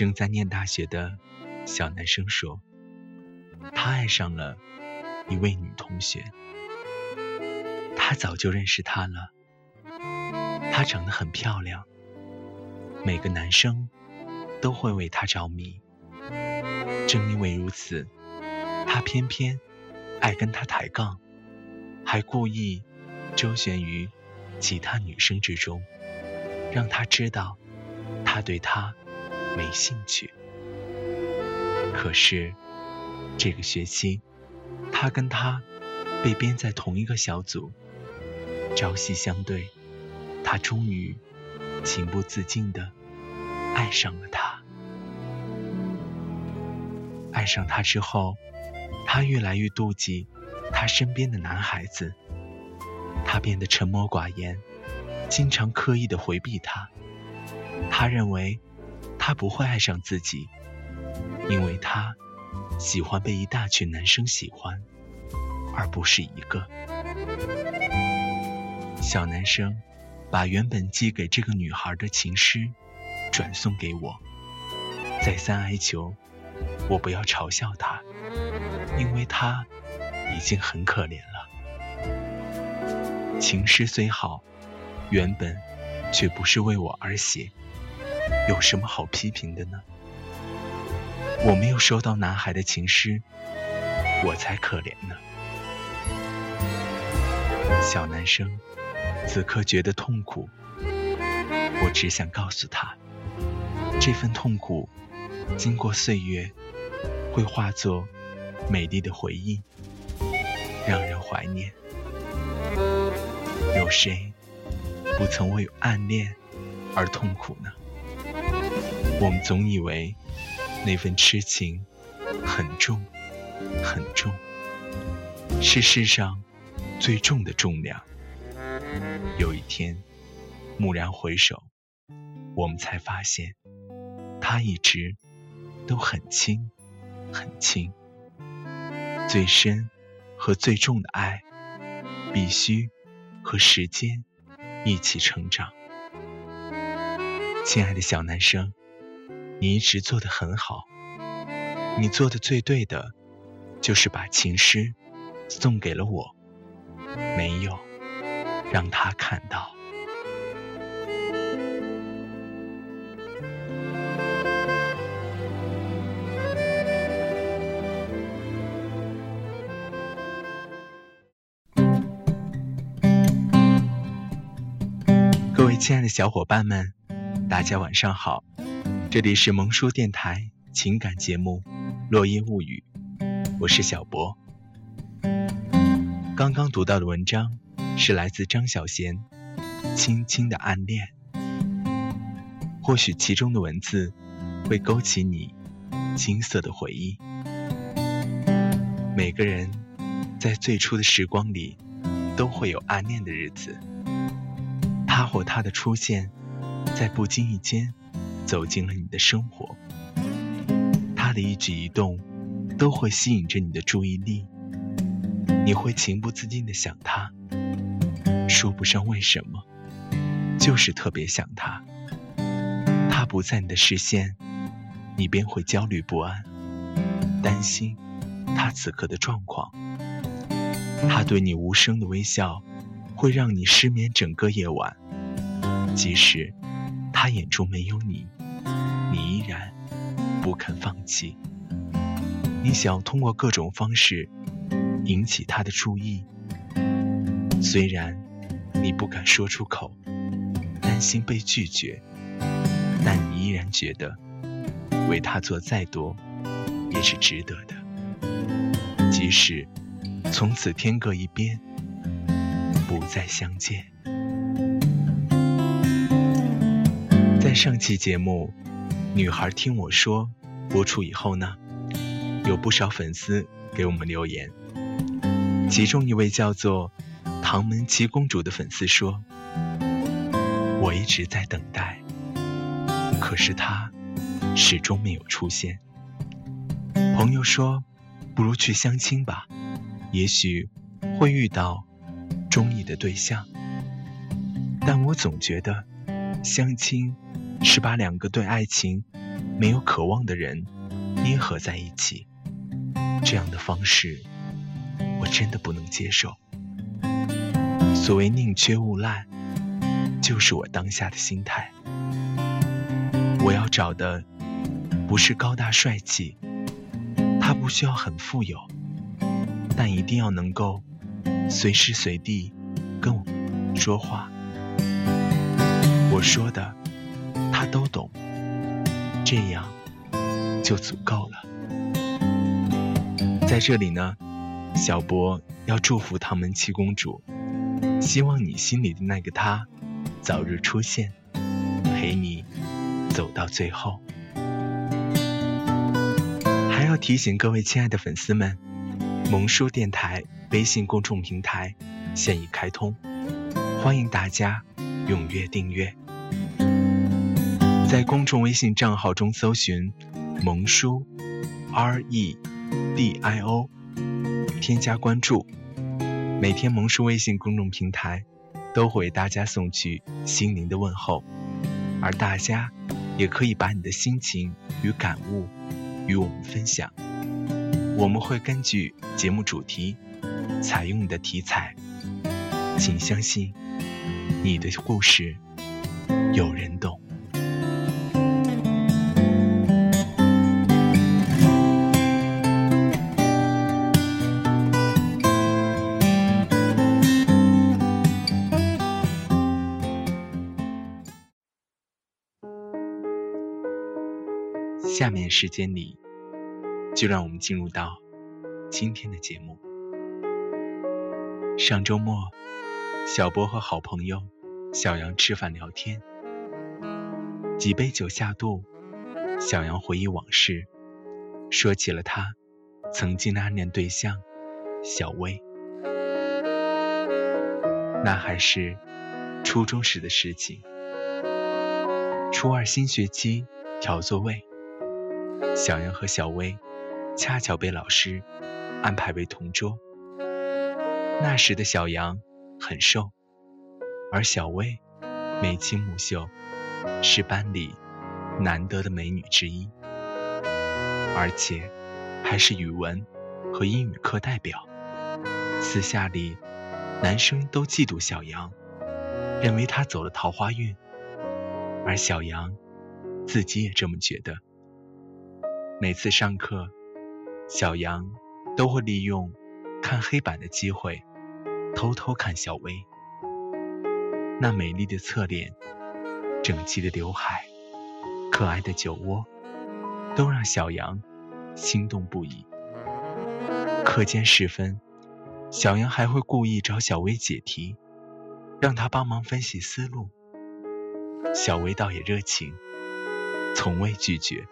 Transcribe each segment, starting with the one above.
正在念大学的小男生说，他爱上了一位女同学。他早就认识她了，她长得很漂亮，每个男生都会为她着迷。正因为如此，他偏偏爱跟她抬杠，还故意周旋于其他女生之中，让她知道。他对她没兴趣，可是这个学期，他跟他被编在同一个小组，朝夕相对，他终于情不自禁的爱上了他。爱上他之后，他越来越妒忌他身边的男孩子，他变得沉默寡言，经常刻意的回避他。他认为他不会爱上自己，因为他喜欢被一大群男生喜欢，而不是一个。小男生把原本寄给这个女孩的情诗转送给我，再三哀求我不要嘲笑他，因为他已经很可怜了。情诗虽好，原本却不是为我而写。有什么好批评的呢？我没有收到男孩的情诗，我才可怜呢。小男生此刻觉得痛苦，我只想告诉他，这份痛苦经过岁月会化作美丽的回忆，让人怀念。有谁不曾为暗恋而痛苦呢？我们总以为那份痴情很重很重，是世上最重的重量。有一天，蓦然回首，我们才发现，它一直都很轻很轻。最深和最重的爱，必须和时间一起成长。亲爱的小男生。你一直做的很好，你做的最对的，就是把情诗送给了我，没有让他看到。各位亲爱的小伙伴们，大家晚上好。这里是萌叔电台情感节目《落叶物语》，我是小博。刚刚读到的文章是来自张小娴《轻轻的暗恋》，或许其中的文字会勾起你青涩的回忆。每个人在最初的时光里都会有暗恋的日子，他或她的出现，在不经意间。走进了你的生活，他的一举一动都会吸引着你的注意力，你会情不自禁的想他，说不上为什么，就是特别想他。他不在你的视线，你便会焦虑不安，担心他此刻的状况。他对你无声的微笑，会让你失眠整个夜晚，即使他眼中没有你。你依然不肯放弃，你想通过各种方式引起他的注意，虽然你不敢说出口，担心被拒绝，但你依然觉得为他做再多也是值得的。即使从此天各一边，不再相见。在上期节目《女孩听我说》播出以后呢，有不少粉丝给我们留言，其中一位叫做唐门七公主的粉丝说：“我一直在等待，可是他始终没有出现。”朋友说：“不如去相亲吧，也许会遇到中意的对象。”但我总觉得相亲。是把两个对爱情没有渴望的人捏合在一起，这样的方式我真的不能接受。所谓宁缺毋滥，就是我当下的心态。我要找的不是高大帅气，他不需要很富有，但一定要能够随时随地跟我说话。我说的。他都懂，这样就足够了。在这里呢，小博要祝福唐门七公主，希望你心里的那个他早日出现，陪你走到最后。还要提醒各位亲爱的粉丝们，萌叔电台微信公众平台现已开通，欢迎大家踊跃订阅。在公众微信账号中搜寻“萌叔 R E D I O”，添加关注。每天萌叔微信公众平台都会为大家送去心灵的问候，而大家也可以把你的心情与感悟与我们分享。我们会根据节目主题采用你的题材，请相信你的故事有人懂。时间里，就让我们进入到今天的节目。上周末，小波和好朋友小杨吃饭聊天，几杯酒下肚，小杨回忆往事，说起了他曾经的暗恋对象小薇。那还是初中时的事情，初二新学期调座位。小杨和小薇恰巧被老师安排为同桌。那时的小杨很瘦，而小薇眉清目秀，是班里难得的美女之一，而且还是语文和英语课代表。私下里，男生都嫉妒小杨，认为她走了桃花运，而小杨自己也这么觉得。每次上课，小杨都会利用看黑板的机会，偷偷看小薇。那美丽的侧脸、整齐的刘海、可爱的酒窝，都让小杨心动不已。课间时分，小杨还会故意找小薇解题，让她帮忙分析思路。小薇倒也热情，从未拒绝。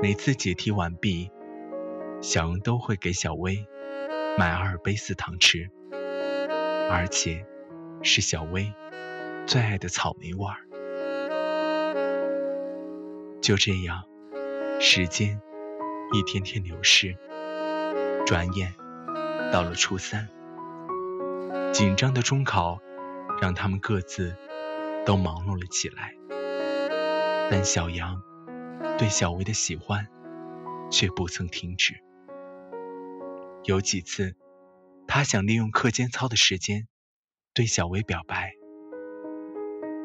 每次解题完毕，小杨都会给小薇买阿尔卑斯糖吃，而且是小薇最爱的草莓味儿。就这样，时间一天天流逝，转眼到了初三，紧张的中考让他们各自都忙碌了起来，但小杨。对小薇的喜欢却不曾停止。有几次，他想利用课间操的时间对小薇表白，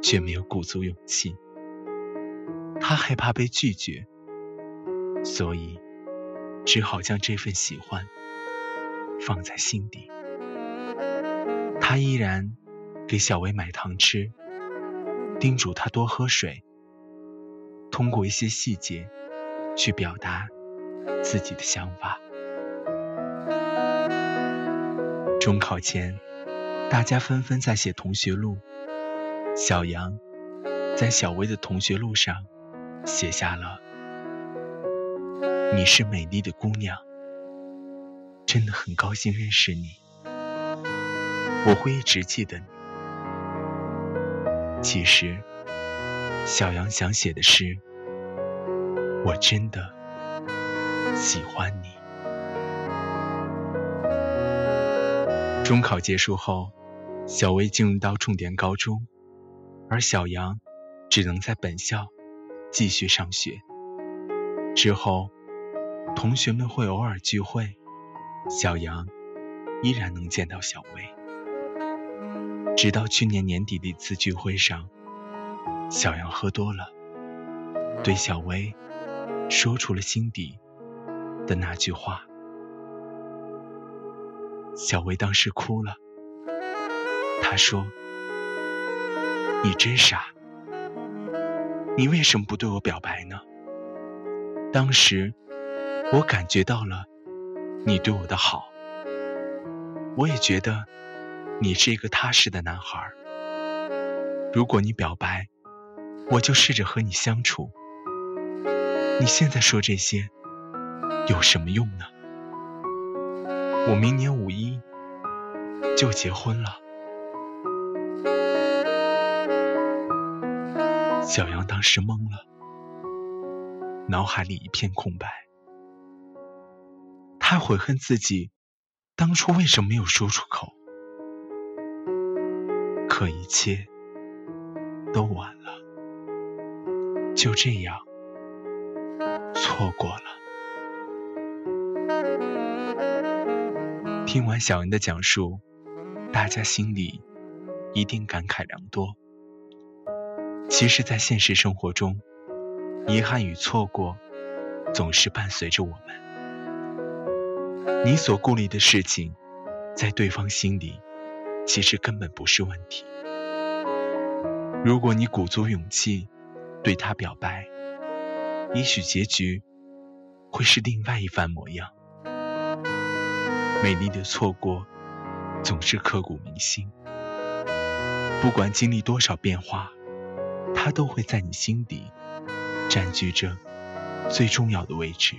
却没有鼓足勇气。他害怕被拒绝，所以只好将这份喜欢放在心底。他依然给小薇买糖吃，叮嘱她多喝水。通过一些细节去表达自己的想法。中考前，大家纷纷在写同学录。小杨在小薇的同学录上写下了：“你是美丽的姑娘，真的很高兴认识你，我会一直记得你。”其实，小杨想写的是：“我真的喜欢你。”中考结束后，小薇进入到重点高中，而小杨只能在本校继续上学。之后，同学们会偶尔聚会，小杨依然能见到小薇。直到去年年底的一次聚会上，小杨喝多了，对小薇说出了心底的那句话。小薇当时哭了，她说：“你真傻，你为什么不对我表白呢？当时我感觉到了你对我的好，我也觉得你是一个踏实的男孩。如果你表白，我就试着和你相处。你现在说这些有什么用呢？”我明年五一就结婚了。小杨当时懵了，脑海里一片空白。他悔恨自己当初为什么没有说出口，可一切都晚了，就这样错过了。听完小恩的讲述，大家心里一定感慨良多。其实，在现实生活中，遗憾与错过总是伴随着我们。你所顾虑的事情，在对方心里其实根本不是问题。如果你鼓足勇气对他表白，也许结局会是另外一番模样。美丽的错过，总是刻骨铭心。不管经历多少变化，它都会在你心底占据着最重要的位置，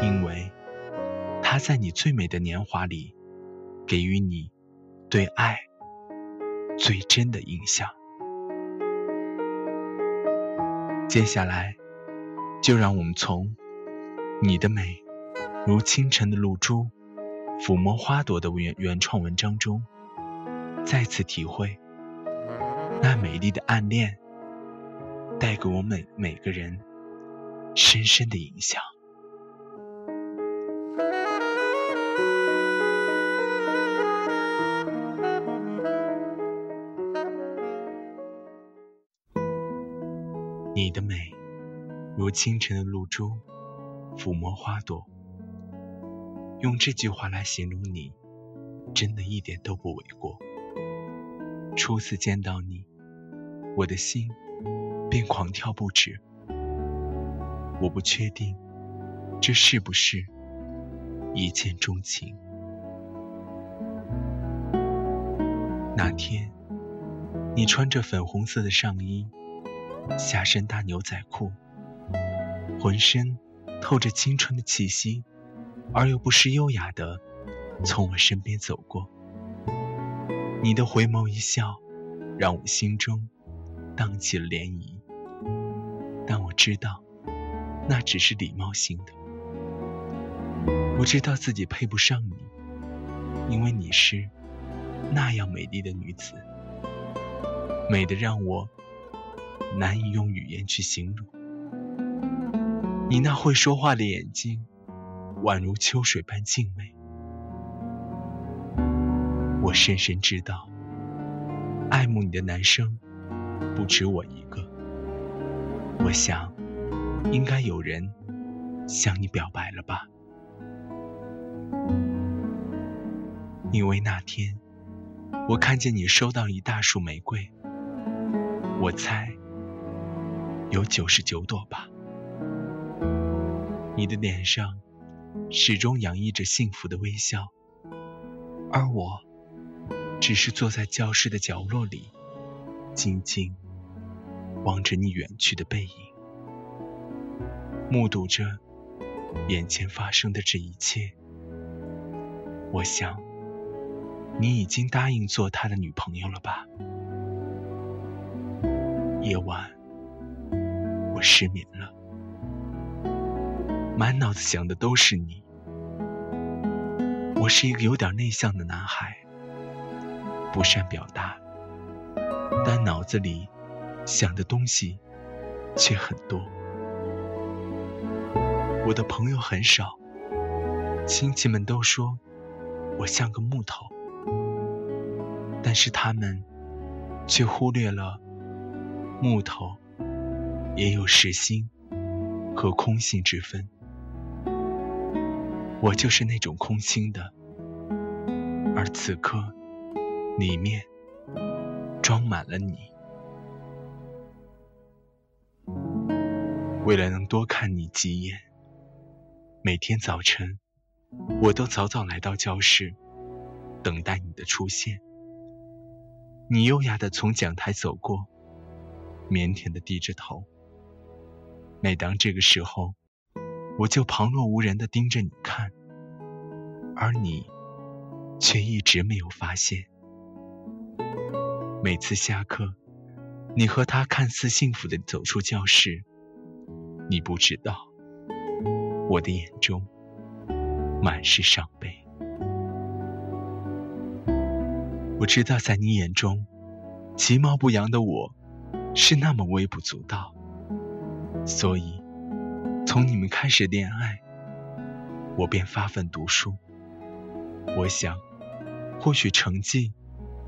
因为它在你最美的年华里，给予你对爱最真的印象。接下来，就让我们从你的美。如清晨的露珠，抚摸花朵的原原创文章中，再次体会那美丽的暗恋带给我们每个人深深的影响。你的美如清晨的露珠，抚摸花朵。用这句话来形容你，真的一点都不为过。初次见到你，我的心便狂跳不止。我不确定这是不是一见钟情。那天，你穿着粉红色的上衣，下身搭牛仔裤，浑身透着青春的气息。而又不失优雅的从我身边走过，你的回眸一笑，让我心中荡起了涟漪。但我知道，那只是礼貌性的。我知道自己配不上你，因为你是那样美丽的女子，美的让我难以用语言去形容。你那会说话的眼睛。宛如秋水般静美，我深深知道，爱慕你的男生不止我一个。我想，应该有人向你表白了吧？因为那天，我看见你收到一大束玫瑰，我猜有九十九朵吧。你的脸上。始终洋溢着幸福的微笑，而我只是坐在教室的角落里，静静望着你远去的背影，目睹着眼前发生的这一切。我想，你已经答应做他的女朋友了吧？夜晚，我失眠了，满脑子想的都是你。我是一个有点内向的男孩，不善表达，但脑子里想的东西却很多。我的朋友很少，亲戚们都说我像个木头，但是他们却忽略了。木头也有实心和空心之分，我就是那种空心的，而此刻里面装满了你。为了能多看你几眼，每天早晨我都早早来到教室，等待你的出现。你优雅的从讲台走过。腼腆的低着头。每当这个时候，我就旁若无人的盯着你看，而你却一直没有发现。每次下课，你和他看似幸福的走出教室，你不知道，我的眼中满是伤悲。我知道，在你眼中，其貌不扬的我。是那么微不足道，所以从你们开始恋爱，我便发奋读书。我想，或许成绩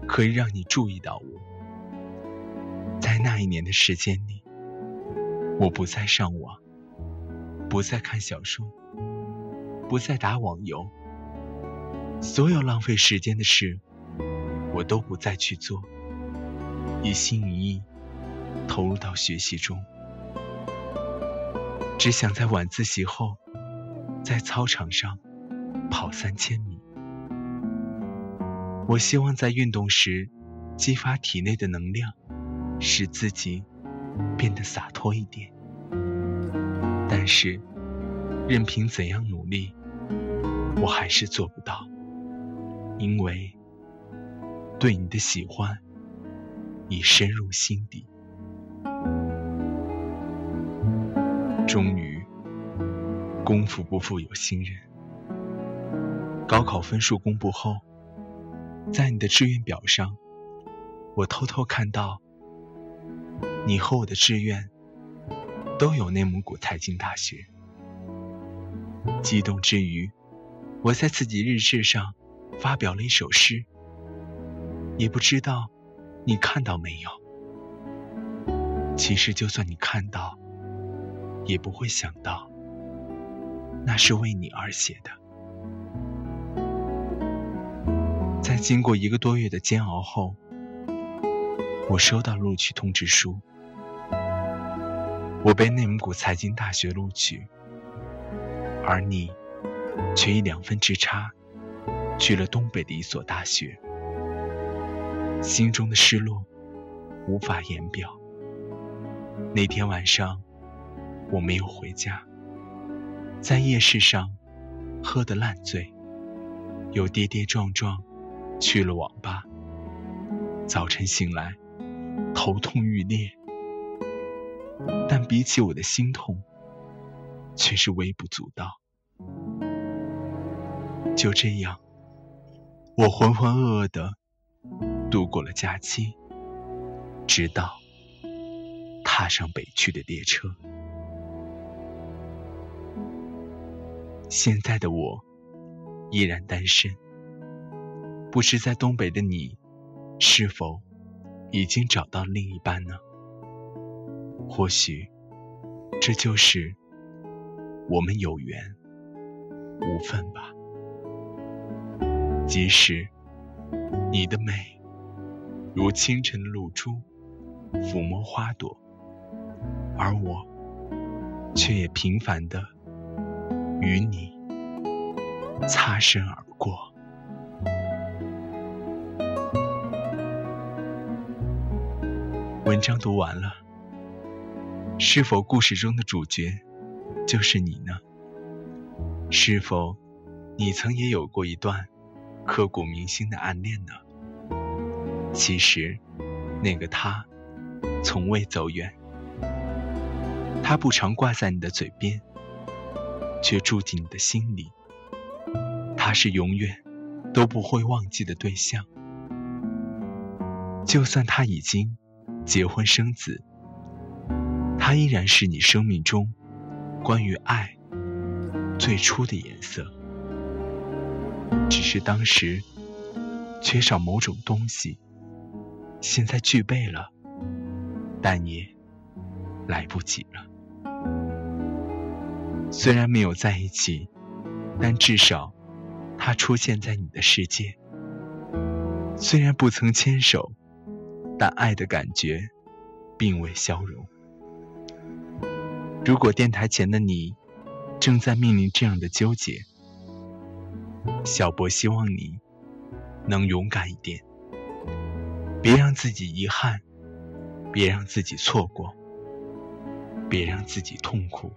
可以让你注意到我。在那一年的时间里，我不再上网，不再看小说，不再打网游，所有浪费时间的事，我都不再去做，一心一意。投入到学习中，只想在晚自习后，在操场上跑三千米。我希望在运动时激发体内的能量，使自己变得洒脱一点。但是，任凭怎样努力，我还是做不到，因为对你的喜欢已深入心底。终于，功夫不负有心人。高考分数公布后，在你的志愿表上，我偷偷看到，你和我的志愿都有内蒙古财经大学。激动之余，我在自己日志上发表了一首诗，也不知道你看到没有。其实，就算你看到，也不会想到，那是为你而写的。在经过一个多月的煎熬后，我收到录取通知书，我被内蒙古财经大学录取，而你却以两分之差去了东北的一所大学，心中的失落无法言表。那天晚上。我没有回家，在夜市上喝得烂醉，又跌跌撞撞去了网吧。早晨醒来，头痛欲裂，但比起我的心痛，却是微不足道。就这样，我浑浑噩噩的度过了假期，直到踏上北去的列车。现在的我依然单身，不知在东北的你是否已经找到另一半呢？或许这就是我们有缘无分吧。即使你的美如清晨的露珠抚摸花朵，而我却也平凡的。与你擦身而过。文章读完了是否故事中的主角就是你呢？是否你曾也有过一段刻骨铭心的暗恋呢？其实那个他从未走远他不常挂在你的嘴边却住进你的心里。他是永远都不会忘记的对象，就算他已经结婚生子，他依然是你生命中关于爱。最初的颜色，只是当时缺少某种东西，现在具备了，但也来不及了。虽然没有在一起，但至少他出现在你的世界。虽然不曾牵手，但爱的感觉并未消融。如果电台前的你。正在面临这样的纠结，小博希望你能勇敢一点，别让自己遗憾，别让自己错过，别让自己痛苦，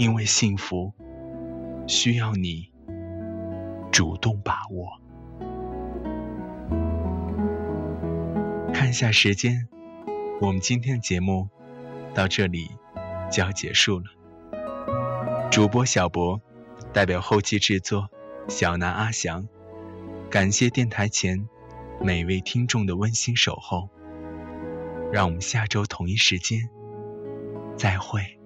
因为幸福需要你主动把握。看一下时间，我们今天的节目到这里就要结束了。主播小博，代表后期制作小南阿翔，感谢电台前每位听众的温馨守候。让我们下周同一时间再会。